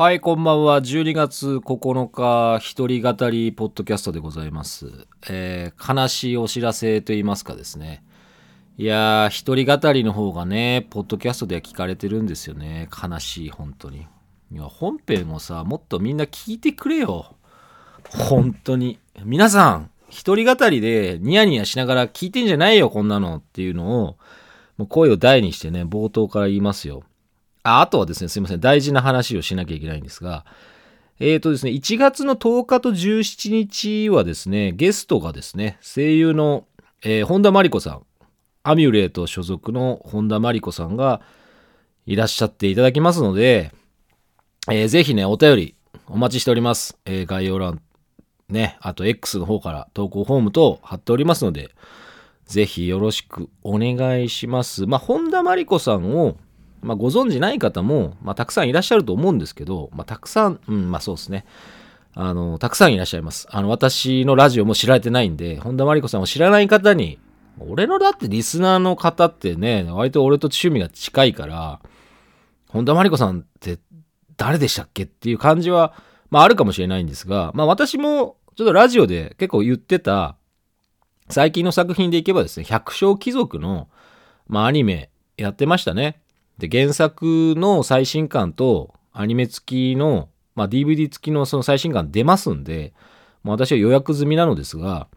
はい、こんばんは。12月9日、一人語りポッドキャストでございます。えー、悲しいお知らせと言いますかですね。いやー、一人語りの方がね、ポッドキャストでは聞かれてるんですよね。悲しい、本当に。いや、本編をさ、もっとみんな聞いてくれよ。本当に。皆さん、一人語りでニヤニヤしながら聞いてんじゃないよ、こんなのっていうのを、もう声を大にしてね、冒頭から言いますよ。ああとはですね、すいません、大事な話をしなきゃいけないんですが、えっ、ー、とですね、1月の10日と17日はですね、ゲストがですね、声優の、えー、本田真理子さん、アミュレート所属の本田真理子さんがいらっしゃっていただきますので、えー、ぜひね、お便りお待ちしております。えー、概要欄、ね、あと X の方から投稿フォームと貼っておりますので、ぜひよろしくお願いします。まあ、本田真理子さんをまあ、ご存じない方も、まあ、たくさんいらっしゃると思うんですけど、まあ、たくさん、うん、まあそうですね。あの、たくさんいらっしゃいます。あの、私のラジオも知られてないんで、本田真理子さんを知らない方に、俺のだってリスナーの方ってね、割と俺と趣味が近いから、本田真理子さんって誰でしたっけっていう感じは、まああるかもしれないんですが、まあ私もちょっとラジオで結構言ってた、最近の作品でいけばですね、百姓貴族の、まあアニメやってましたね。で、原作の最新刊とアニメ付きの、まあ、DVD 付きのその最新刊出ますんで、まあ、私は予約済みなのですが、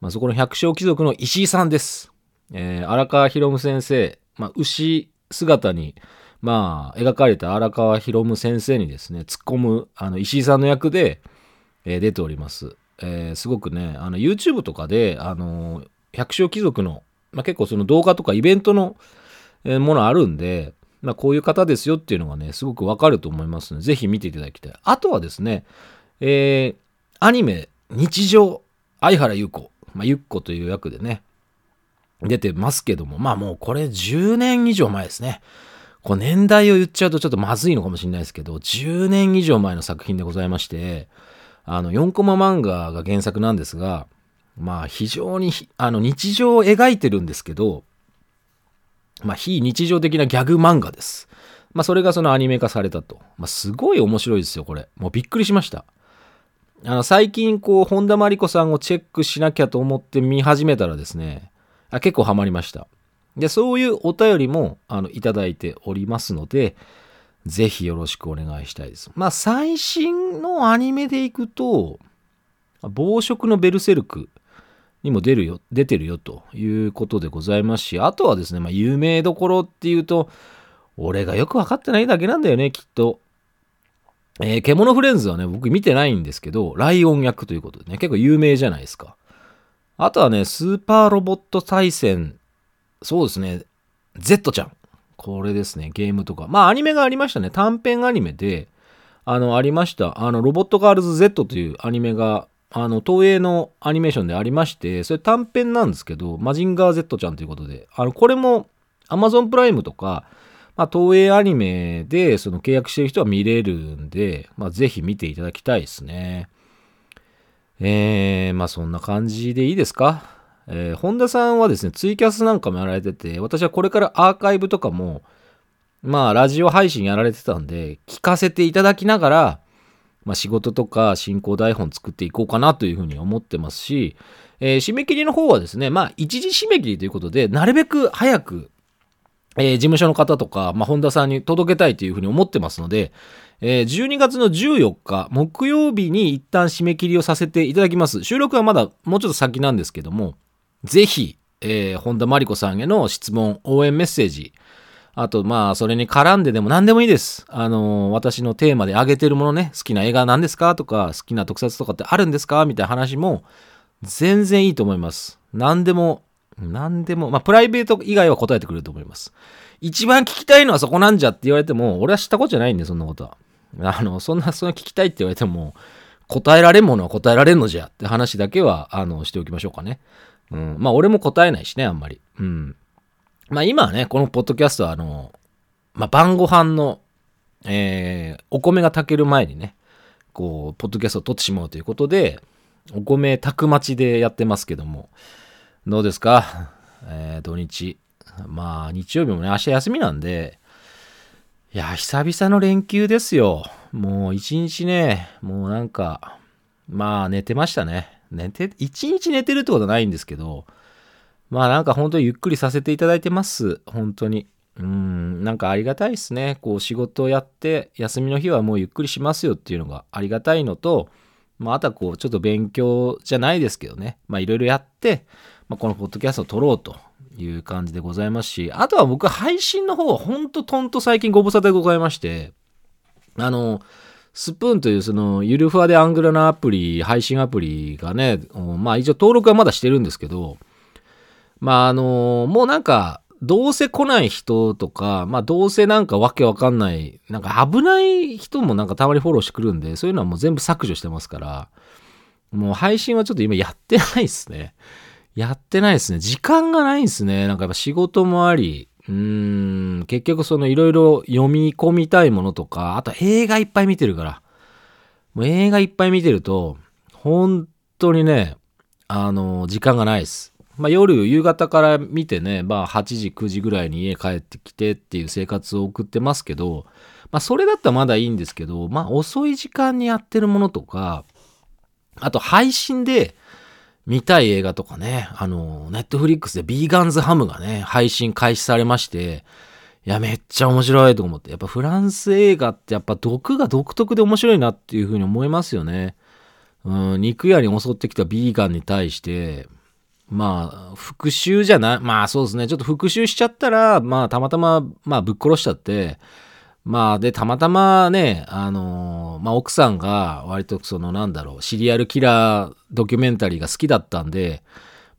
まあ、そこの百姓貴族の石井さんです。えー、荒川博夢先生、まあ、牛姿に、まあ、描かれた荒川博夢先生にですね、突っ込む、あの、石井さんの役で、えー、出ております。えー、すごくね、あの、YouTube とかで、あの、百姓貴族の、まあ、結構その動画とかイベントの、えものあるんで、まあ、こういう方ですよっていうのがね、すごくわかると思いますので、ぜひ見ていただきたい。あとはですね、えー、アニメ、日常、相原優子、まあ、ゆっ子という役でね、出てますけども、まあもうこれ10年以上前ですね。こう年代を言っちゃうとちょっとまずいのかもしれないですけど、10年以上前の作品でございまして、あの、4コマ漫画が原作なんですが、まあ非常にあの日常を描いてるんですけど、まあ、非日常的なギャグ漫画です。まあ、それがそのアニメ化されたと。まあ、すごい面白いですよ、これ。もうびっくりしました。あの、最近、こう、本田真理子さんをチェックしなきゃと思って見始めたらですね、あ結構ハマりました。で、そういうお便りも、あの、いただいておりますので、ぜひよろしくお願いしたいです。まあ、最新のアニメでいくと、暴食のベルセルクにも出るよ、出てるよということでございますし、あとはですね、まあ、有名どころっていうと、俺がよくわかってないだけなんだよね、きっと。えー、獣フレンズはね、僕見てないんですけど、ライオン役ということでね、結構有名じゃないですか。あとはね、スーパーロボット対戦、そうですね、Z ちゃん。これですね、ゲームとか。まあ、アニメがありましたね。短編アニメで、あの、ありました。あの、ロボットガールズ Z というアニメがあの、東映のアニメーションでありまして、それ短編なんですけど、マジンガー Z ちゃんということで、あの、これも Amazon プライムとか、まあ、東映アニメでその契約してる人は見れるんで、まあ、ぜひ見ていただきたいですね。えー、まあそんな感じでいいですか？えー、本田さんはですね、ツイキャスなんかもやられてて、私はこれからアーカイブとかも、まあラジオ配信やられてたんで、聞かせていただきながら、まあ、仕事とか進行台本作っていこうかなというふうに思ってますし、えー、締め切りの方はですね、まあ、一時締め切りということで、なるべく早く、えー、事務所の方とか、まあ、本田さんに届けたいというふうに思ってますので、えー、12月の14日、木曜日に一旦締め切りをさせていただきます。収録はまだもうちょっと先なんですけども、ぜひ、えー、本田真理子さんへの質問、応援メッセージ、あと、まあ、それに絡んででも何でもいいです。あの、私のテーマで挙げてるものね、好きな映画何ですかとか、好きな特撮とかってあるんですか？みたいな話も、全然いいと思います。何でも、何でも、まあ、プライベート以外は答えてくれると思います。一番聞きたいのはそこなんじゃって言われても、俺は知ったことじゃないんで、そんなことは。あの、そんな、そんな聞きたいって言われても、答えられんものは答えられんのじゃって話だけは、あの、しておきましょうかね。うん。まあ、俺も答えないしね、あんまり。うん。まあ今はね、このポッドキャストはあの、まあ晩ご飯の、えー、お米が炊ける前にね、こう、ポッドキャストを撮ってしまうということで、お米炊く待ちでやってますけども、どうですか？えー、土日。まあ日曜日もね、明日休みなんで、いや、久々の連休ですよ。もう一日ね、もうなんか、まあ寝てましたね。寝て、一日寝てるってことはないんですけど、まあなんか本当にゆっくりさせていただいてます。本当に。うん、なんかありがたいですね。こう仕事をやって、休みの日はもうゆっくりしますよっていうのがありがたいのと、まああとはこうちょっと勉強じゃないですけどね。まあいろいろやって、まあ、このポッドキャストを撮ろうという感じでございますし、あとは僕配信の方はほんととんと最近ご無沙汰でございまして、あの、スプーンというそのゆるふわでアングラなアプリ、配信アプリがね、まあ一応登録はまだしてるんですけど、まああの、もうなんか、どうせ来ない人とか、まあどうせなんかわけわかんない、なんか危ない人もなんかたまにフォローしてくるんで、そういうのはもう全部削除してますから、もう配信はちょっと今やってないっすね。やってないですね。時間がないんですね。なんかやっぱ仕事もあり、うーん、結局そのいろいろ読み込みたいものとか、あと映画いっぱい見てるから。もう映画いっぱい見てると、本当にね、あの、時間がないです。まあ夜、夕方から見てね、まあ8時、9時ぐらいに家帰ってきてっていう生活を送ってますけど、まあそれだったらまだいいんですけど、まあ遅い時間にやってるものとか、あと配信で、見たい映画とかね、あの、ネットフリックスでビーガンズハムがね、配信開始されまして、いや、めっちゃ面白いと思って。やっぱフランス映画ってやっぱ毒が独特で面白いなっていうふうに思いますよね。うん、肉屋に襲ってきたビーガンに対して、まあ、復讐じゃない、まあそうですね、ちょっと復讐しちゃったら、まあたまたま、まあぶっ殺しちゃって、まあ、で、たまたまね、あのー、まあ、奥さんが割とそのなんだろう、シリアルキラードキュメンタリーが好きだったんで、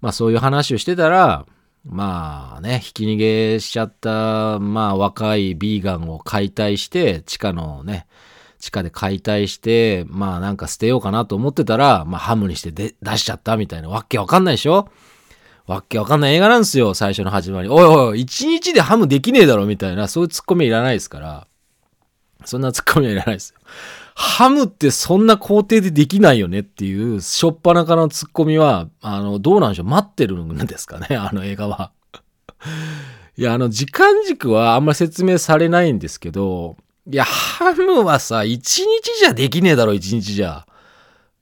まあ、そういう話をしてたら、まあね、ひき逃げしちゃった、まあ、若いビーガンを解体して、地下のね、地下で解体して、まあなんか捨てようかなと思ってたら、まあハムにして出しちゃったみたいなわけわかんないでしょ？わけわかんない映画なんですよ、最初の始まり。おいおい、一日でハムできねえだろみたいな、そういうツッコミいらないですから。そんなツッコミはいらないですよ。ハムってそんな工程でできないよねっていう、しょっぱなからのツッコミは、あの、どうなんでしょう？待ってるんですかね？あの映画は。いや、あの、時間軸はあんまり説明されないんですけど、いや、ハムはさ、一日じゃできねえだろ、一日じゃ。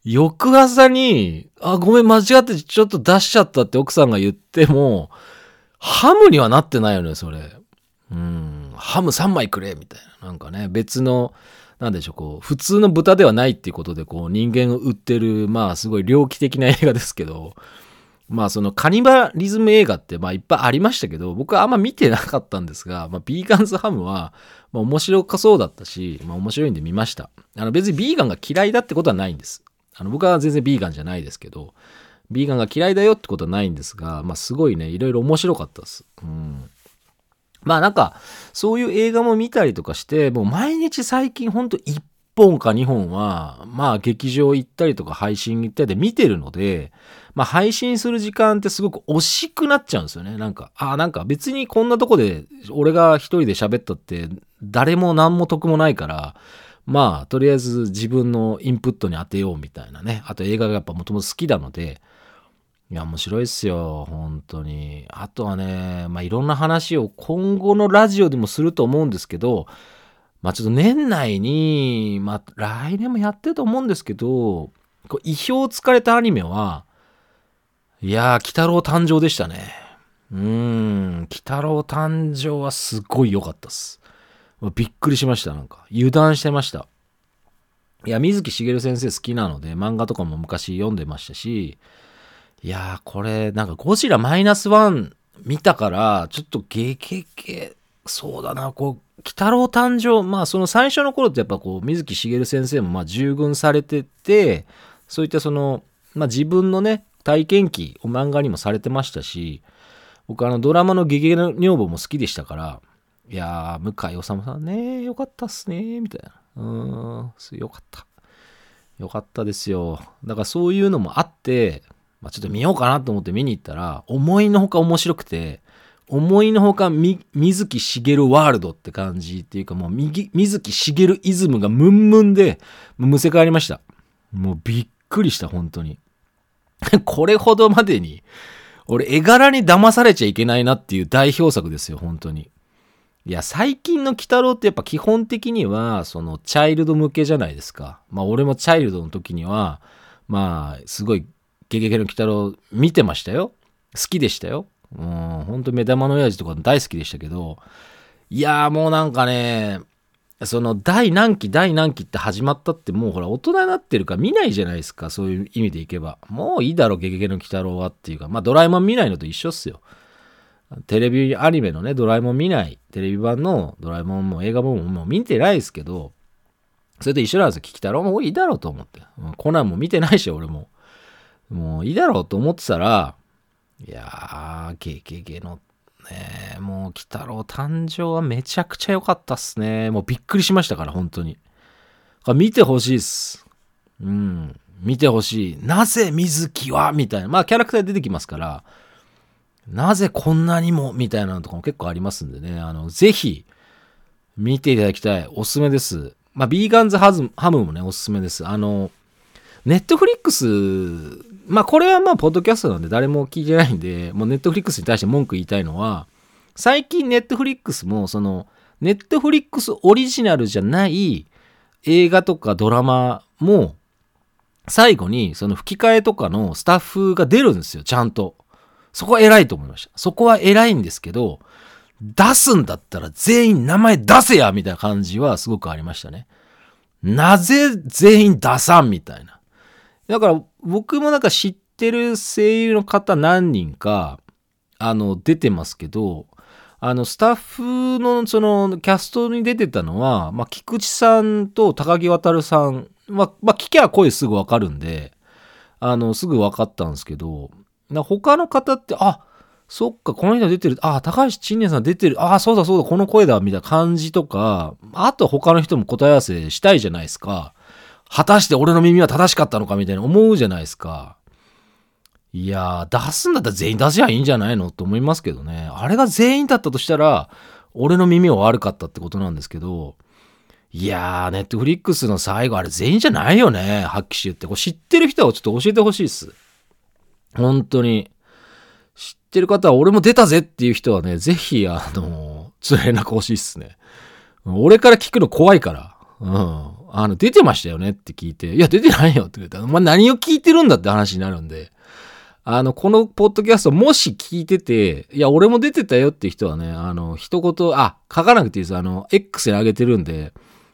翌朝に、あ、ごめん、間違ってちょっと出しちゃったって奥さんが言っても、ハムにはなってないよね、それ。うん、ハム3枚くれみたいな。なんかね、別の、なんでしょう、こう、普通の豚ではないっていうことで、こう、人間を売ってる、まあ、すごい猟奇的な映画ですけど、まあ、そのカニバリズム映画って、まあ、いっぱいありましたけど、僕はあんま見てなかったんですが、まあ、ビーガンズハムは、まあ、面白かそうだったし、まあ、面白いんで見ました。あの、別にビーガンが嫌いだってことはないんです。あの、僕は全然ビーガンじゃないですけど、ビーガンが嫌いだよってことはないんですが、まあ、すごいね、いろいろ面白かったです。うん。まあなんか、そういう映画も見たりとかして、もう毎日最近ほんと1本か2本は、まあ劇場行ったりとか配信行ったりで見てるので、まあ配信する時間ってすごく惜しくなっちゃうんですよね。なんか、ああ、なんか別にこんなとこで俺が一人で喋ったって誰も何も得もないから、まあとりあえず自分のインプットに当てようみたいなね。あと映画がやっぱもともと好きなので、いや、面白いっすよ、本当に。あとはね、まあ、いろんな話を今後のラジオでもすると思うんですけど、まあ、ちょっと年内に、まあ、来年もやってると思うんですけど、こう意表をつかれたアニメは、いやー、鬼太郎誕生でしたね。うーん、鬼太郎誕生はすごい良かったっす。びっくりしました、なんか。油断してました。いや、水木しげる先生好きなので、漫画とかも昔読んでましたし、いやー、これ、なんかゴジラマイナスワン見たから、ちょっとゲゲゲ、そうだな、こう、鬼太郎誕生、まあその最初の頃ってやっぱこう、水木しげる先生もまあ従軍されてて、そういったその、まあ自分のね、体験記を漫画にもされてましたし、僕あのドラマのゲゲの女房も好きでしたから、いやー、向井治さんね、よかったっすね、みたいな。うーん、よかった。よかったですよ。だからそういうのもあって、まあ、ちょっと見ようかなと思って見に行ったら、思いのほか面白くて、思いのほかみ水木しげるワールドって感じっていうかもう水木しげるイズムがムンムンで、むせ返りました。もうびっくりした、本当に。これほどまでに、俺絵柄に騙されちゃいけないなっていう代表作ですよ、本当に。いや、最近の鬼太郎ってやっぱ基本的には、その、チャイルド向けじゃないですか。まあ、俺もチャイルドの時には、まあ、すごい、ゲゲゲの鬼太郎見てましたよ。好きでしたよ。うん、ほんと目玉の親父とか大好きでしたけど、いやーもうなんかね、その第何期第何期って始まったってもうほら大人になってるから見ないじゃないですかそういう意味でいけばもういいだろゲゲゲの鬼太郎はっていうかまあドラえもん見ないのと一緒っすよテレビアニメのねドラえもん見ないテレビ版のドラえもんも映画ももう見てないですけどそれと一緒なんですよキキ太郎もういいだろうと思ってコナンも見てないし俺ももういいだろうと思ってたらいやーゲゲゲのねもう、鬼太郎誕生はめちゃくちゃ良かったっすね。もうびっくりしましたから、本当に。見てほしいっす。うん。見てほしい。なぜ水木は？みたいな。まあ、キャラクター出てきますから、なぜこんなにもみたいなのとかも結構ありますんでね。あの、ぜひ、見ていただきたい。おすすめです。まあ、ビーガンズハズハムもね、おすすめです。あの、ネットフリックス、まあこれはまあ、ポッドキャストなんで誰も聞いてないんで、もうネットフリックスに対して文句言いたいのは、最近ネットフリックスも、その、ネットフリックスオリジナルじゃない映画とかドラマも、最後にその吹き替えとかのスタッフが出るんですよ、ちゃんと。そこは偉いと思いました。そこは偉いんですけど、出すんだったら全員名前出せやみたいな感じはすごくありましたね。なぜ全員出さんみたいな。だから僕もなんか知ってる声優の方何人か、あの、出てますけど、あの、スタッフのそのキャストに出てたのは、まあ、菊池さんと高木渉さん、まあ、まあ、聞きゃ声すぐわかるんで、あの、すぐわかったんですけど、な他の方って、あ、そっか、この人出てる。あ、高橋陳年さん出てる。あ、そうだそうだ、この声だ、みたいな感じとか、あと他の人も答え合わせしたいじゃないですか。果たして俺の耳は正しかったのかみたいな思うじゃないですか。いやー、出すんだったら全員出しゃいいんじゃないの？と思いますけどね。あれが全員だったとしたら、俺の耳は悪かったってことなんですけど、いやー、ネットフリックスの最後、あれ全員じゃないよね。発揮し言って。これ知ってる人はちょっと教えてほしいっす。本当に。知ってる方は俺も出たぜっていう人はね、ぜひ、あのー、連絡欲しいっすね。俺から聞くの怖いから。うん。あの、出てましたよねって聞いて、いや、出てないよって言ったら、まあ、何を聞いてるんだって話になるんで、あの、このポッドキャストもし聞いてて、いや、俺も出てたよって人はね、あの、一言、あ、書かなくていいです。あの、X に上げてるんで、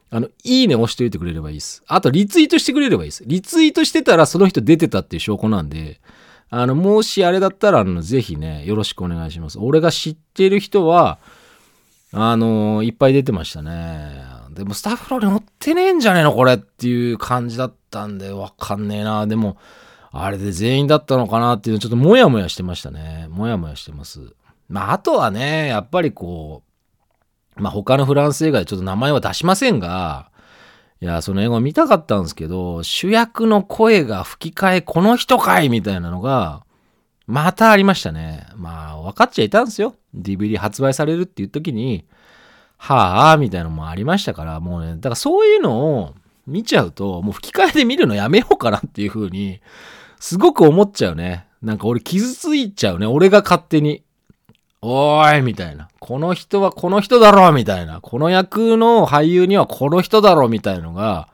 あの、いいね押しといてくれればいいです。あと、リツイートしてくれればいいです。リツイートしてたらその人出てたっていう証拠なんで、あの、もしあれだったら、あの、ぜひね、よろしくお願いします。俺が知ってる人は、あのいっぱい出てましたね。でもスタッフロール乗ってねえんじゃねえのこれっていう感じだったんで、わかんねえな。でも、あれで全員だったのかなっていうのちょっともやもやしてましたね。もやもやしてます。まあ、あとはね、やっぱりこう、まあ他のフランス映画でちょっと名前は出しませんが、いや、その映画見たかったんですけど、主役の声が吹き替えこの人かいみたいなのが、またありましたね。まあ、分かっちゃいたんですよ。DVD 発売されるっていう時に、はあ、みたいなのもありましたから、もうね、だからそういうのを見ちゃうと、もう吹き替えで見るのやめようかなっていう風に、すごく思っちゃうね。なんか俺傷ついちゃうね。俺が勝手に。おーいみたいな。この人はこの人だろみたいな。この役の俳優にはこの人だろみたいのが、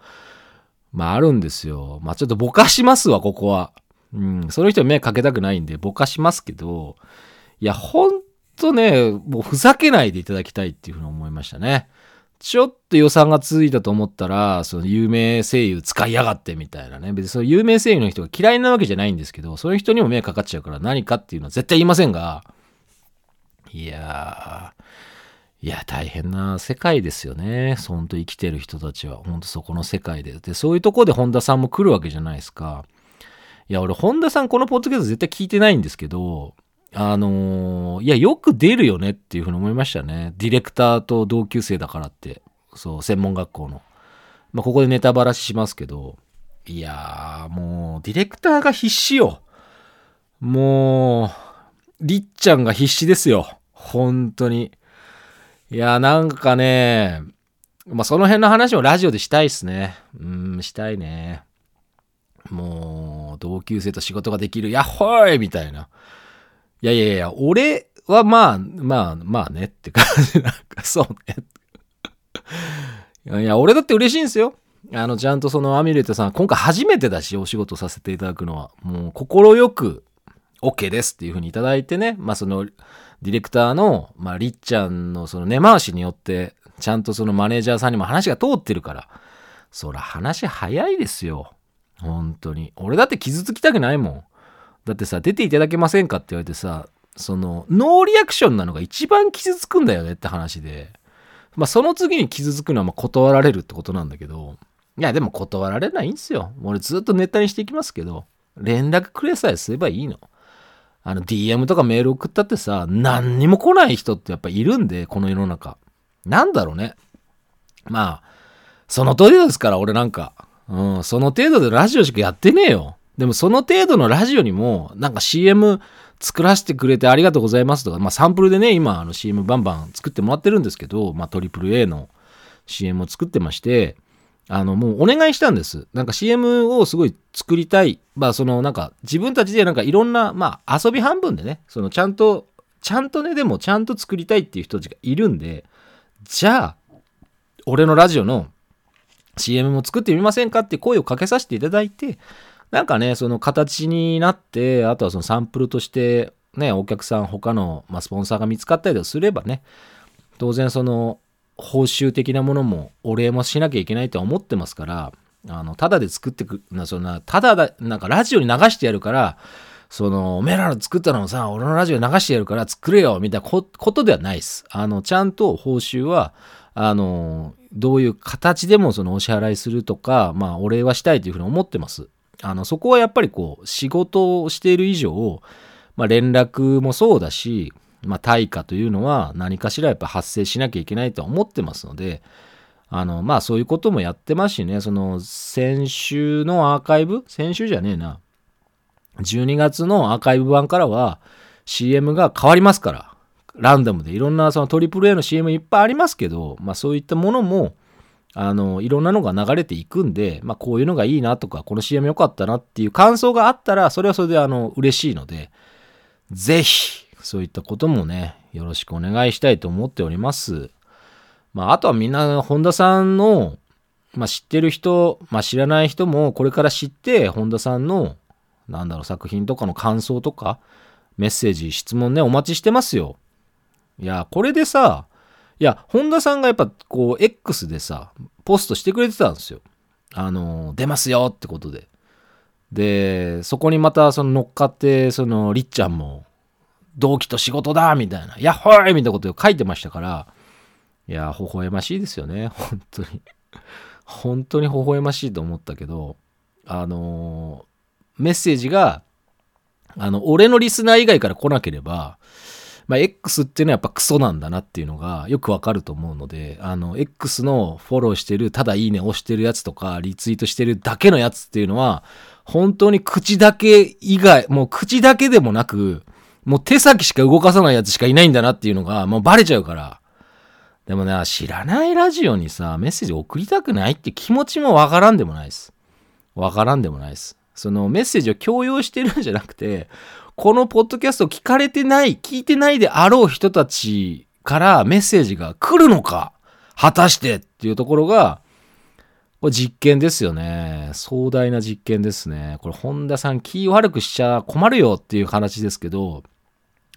まああるんですよ。まあちょっとぼかしますわ、ここは。うん。その人に目かけたくないんでぼかしますけど、いや、ほんとね、もうふざけないでいただきたいっていうふうに思いましたね。ちょっと予算がついたと思ったら、その有名声優使いやがってみたいなね。別にその有名声優の人が嫌いなわけじゃないんですけど、そういう人にも迷惑かかっちゃうから何かっていうのは絶対言いませんが、いやー、いや、大変な世界ですよね。ほんと生きてる人たちは。ほんとそこの世界で。で、そういうとこで本田さんも来るわけじゃないですか。いや、俺、本田さんこのポッドキャスト絶対聞いてないんですけど、あのー、いや、よく出るよねっていうふうに思いましたね。ディレクターと同級生だからって。そう、専門学校の。まあ、ここでネタばらししますけど、いやー、もう、ディレクターが必死よ。もう、りっちゃんが必死ですよ。本当に。いや、なんかね、まあ、その辺の話もラジオでしたいっすね。うん、したいね。もう、同級生と仕事ができる、やっほーいみたいな。いやいやいや、俺はまあ、まあ、まあねって感じ。なんかそうね。いや、俺だって嬉しいんですよ。あの、ちゃんとそのアミュレットさん、今回初めてだし、お仕事させていただくのは、もう、心よく、OK ですっていうふうにいただいてね、まあその、ディレクターの、まあ、りっちゃんのその根回しによって、ちゃんとそのマネージャーさんにも話が通ってるから、そら話早いですよ。本当に。俺だって傷つきたくないもん。だってさ、出ていただけませんかって言われてさ、その、ノーリアクションなのが一番傷つくんだよねって話で。まあその次に傷つくのはま断られるってことなんだけど、いやでも断られないんですよ。俺ずっとネタにしていきますけど、連絡くれさえすればいいの。あの DM とかメール送ったってさ、何にも来ない人ってやっぱいるんで、この世の中。なんだろうね。まあ、その程度ですから、俺なんか。うん、その程度でラジオしかやってねえよ。でもその程度のラジオにも、なんか CM 作らせてくれてありがとうございますとか、まあサンプルでね、今あの CM バンバン作ってもらってるんですけど、まあ AAA の CM を作ってまして、あの、もうお願いしたんです。なんか CM をすごい作りたい。まあ、そのなんか自分たちでなんかいろんな、まあ遊び半分でね、そのちゃんと、ちゃんとね、でもちゃんと作りたいっていう人たちがいるんで、じゃあ、俺のラジオの CM も作ってみませんかって声をかけさせていただいて、なんかね、その形になって、あとはそのサンプルとして、ね、お客さん、他の、まあ、スポンサーが見つかったりすればね、当然その、報酬的なものもお礼もしなきゃいけないとは思ってますから、あの、ただで作ってく、な、そんな、ただだ、なんかラジオに流してやるから、その、おめえらの作ったのをさ、俺のラジオに流してやるから作れよ、みたいなことではないです。あの、ちゃんと報酬は、あの、どういう形でもそのお支払いするとか、まあ、お礼はしたいというふうに思ってます。あの、そこはやっぱりこう、仕事をしている以上、まあ、連絡もそうだし、まあ、対価というのは何かしらやっぱ発生しなきゃいけないと思ってますので、あの、まあそういうこともやってますしね、その先週のアーカイブ先週じゃねえな。12月のアーカイブ版からは CM が変わりますから、ランダムでいろんなその AAA の CM いっぱいありますけど、まあそういったものも、あの、いろんなのが流れていくんで、まあこういうのがいいなとか、この CM 良かったなっていう感想があったら、それはそれであの、嬉しいので、ぜひ、そういったこともね、よろしくお願いしたいと思っております。まあ、あとはみんな、本田さんの、まあ、知ってる人、まあ、知らない人も、これから知って、本田さんの、なんだろう、作品とかの感想とか、メッセージ、質問ね、お待ちしてますよ。いや、これでさ、いや、本田さんがやっぱ、こう、X でさ、ポストしてくれてたんですよ。あの、出ますよってことで。で、そこにまた、その乗っかって、その、りっちゃんも、同期と仕事だみたいな、やっほーいみたいなことを書いてましたから、いや、微笑ましいですよね。本当に。本当に微笑ましいと思ったけど、あのー、メッセージが、あの、俺のリスナー以外から来なければ、まあ、X っていうのはやっぱクソなんだなっていうのがよくわかると思うので、あの、X のフォローしてる、ただいいね押してるやつとか、リツイートしてるだけのやつっていうのは、本当に口だけ以外、もう口だけでもなく、もう手先しか動かさないやつしかいないんだなっていうのが、もうバレちゃうから。でもね、知らないラジオにさ、メッセージ送りたくないって気持ちもわからんでもないです。わからんでもないです。そのメッセージを強要してるんじゃなくて、このポッドキャスト聞かれてない、聞いてないであろう人たちからメッセージが来るのか果たしてっていうところが、これ実験ですよね。壮大な実験ですね。これ、本田さん気悪くしちゃ困るよっていう話ですけど、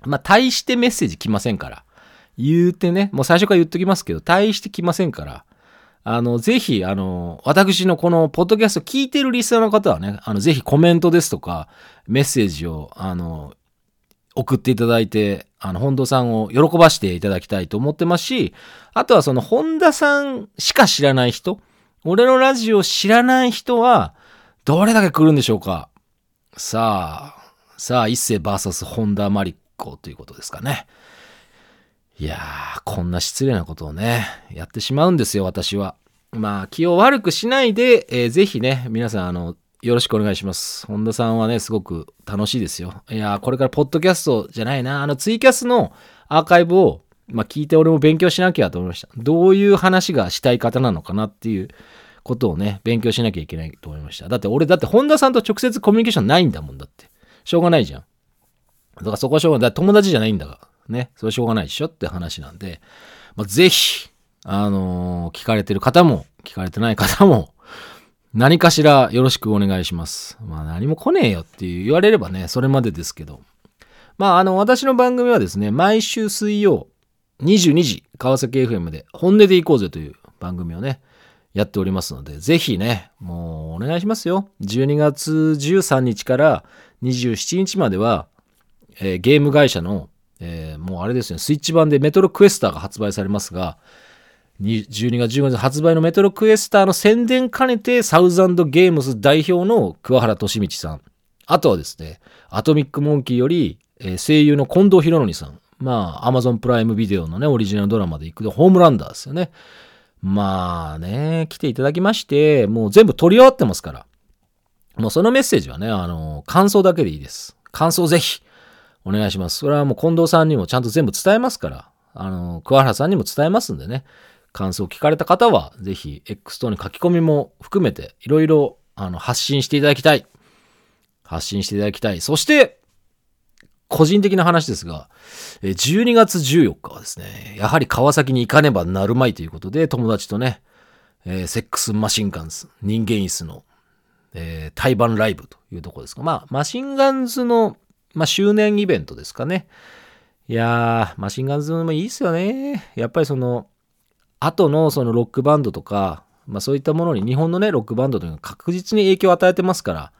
まあ、対してメッセージ来ませんから。言うてね、もう最初から言っときますけど、対して来ませんから。あの、ぜひ、あの、私のこのポッドキャスト聞いてるリスナーの方はね、あの、ぜひコメントですとか、メッセージを、あの、送っていただいて、あの、本田さんを喜ばしていただきたいと思ってますし、あとはその本田さんしか知らない人、俺のラジオ知らない人は、どれだけ来るんでしょうか？さあ、さあ、一世 VS 本田マリコということですかね。いやー、こんな失礼なことをね、やってしまうんですよ、私は。まあ、気を悪くしないで、えー、ぜひね、皆さん、あの、よろしくお願いします。本田さんはね、すごく楽しいですよ。いやー、これからポッドキャストじゃないな、あの、ツイキャスのアーカイブをまあ、聞いて俺も勉強しなきゃと思いました。どういう話がしたい方なのかなっていうことをね、勉強しなきゃいけないと思いました。だって俺、だって本田さんと直接コミュニケーションないんだもんだって。しょうがないじゃん。だからそこはしょうがない。友達じゃないんだから。ね、それしょうがないでしょって話なんで、まあ、ぜひ、あのー聞かれてる方も、聞かれてない方も、何かしらよろしくお願いします。まあ何も来ねえよって言われればね、それまでですけど。まああの、私の番組はですね、毎週水曜22時、川崎 FM で本音で行こうぜという番組をね、やっておりますので、ぜひね、もうお願いしますよ。12月13日から27日までは、えーゲーム会社の、えーもうあれですね、スイッチ版でメトロクエスターが発売されますが、12月15日発売のメトロクエスターの宣伝兼ねて、サウザンドゲームズ代表の桑原俊道さん。あとはですね、アトミックモンキーより、えー声優の近藤博則さん。まあ、アマゾンプライムビデオのね、オリジナルドラマで行くでホームランダーですよね。まあね、来ていただきまして、もう全部取り終わってますから。もうそのメッセージはね、あの、感想だけでいいです。感想ぜひ、お願いします。それはもう近藤さんにもちゃんと全部伝えますから、あの、桑原さんにも伝えますんでね、感想を聞かれた方は、ぜひ、X 等に書き込みも含めて、いろいろ、あの、発信していただきたい。発信していただきたい。そして、個人的な話ですが、12月14日はですね、やはり川崎に行かねばなるまいということで、友達とね、えーセックスマシンガンズ、人間椅子の、えー対バンライブというところですが、まあ、マシンガンズの、まあ、周年イベントですかね。いやー、マシンガンズもいいっすよね。やっぱりその、後のそのロックバンドとか、まあそういったものに日本のね、ロックバンドというのが確実に影響を与えてますから、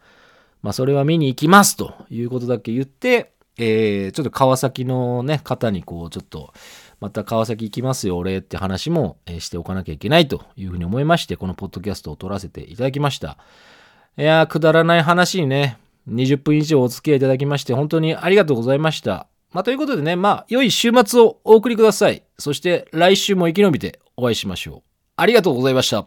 まあそれは見に行きますということだけ言って、えーちょっと川崎のね、方にこう、ちょっと、また川崎行きますよ、俺って話も、しておかなきゃいけないというふうに思いまして、このポッドキャストを撮らせていただきました。いやー、くだらない話にね、20分以上お付き合いいただきまして、本当にありがとうございました。まあ、ということでね、まあ、良い週末をお送りください。そして、来週も生き延びてお会いしましょう。ありがとうございました。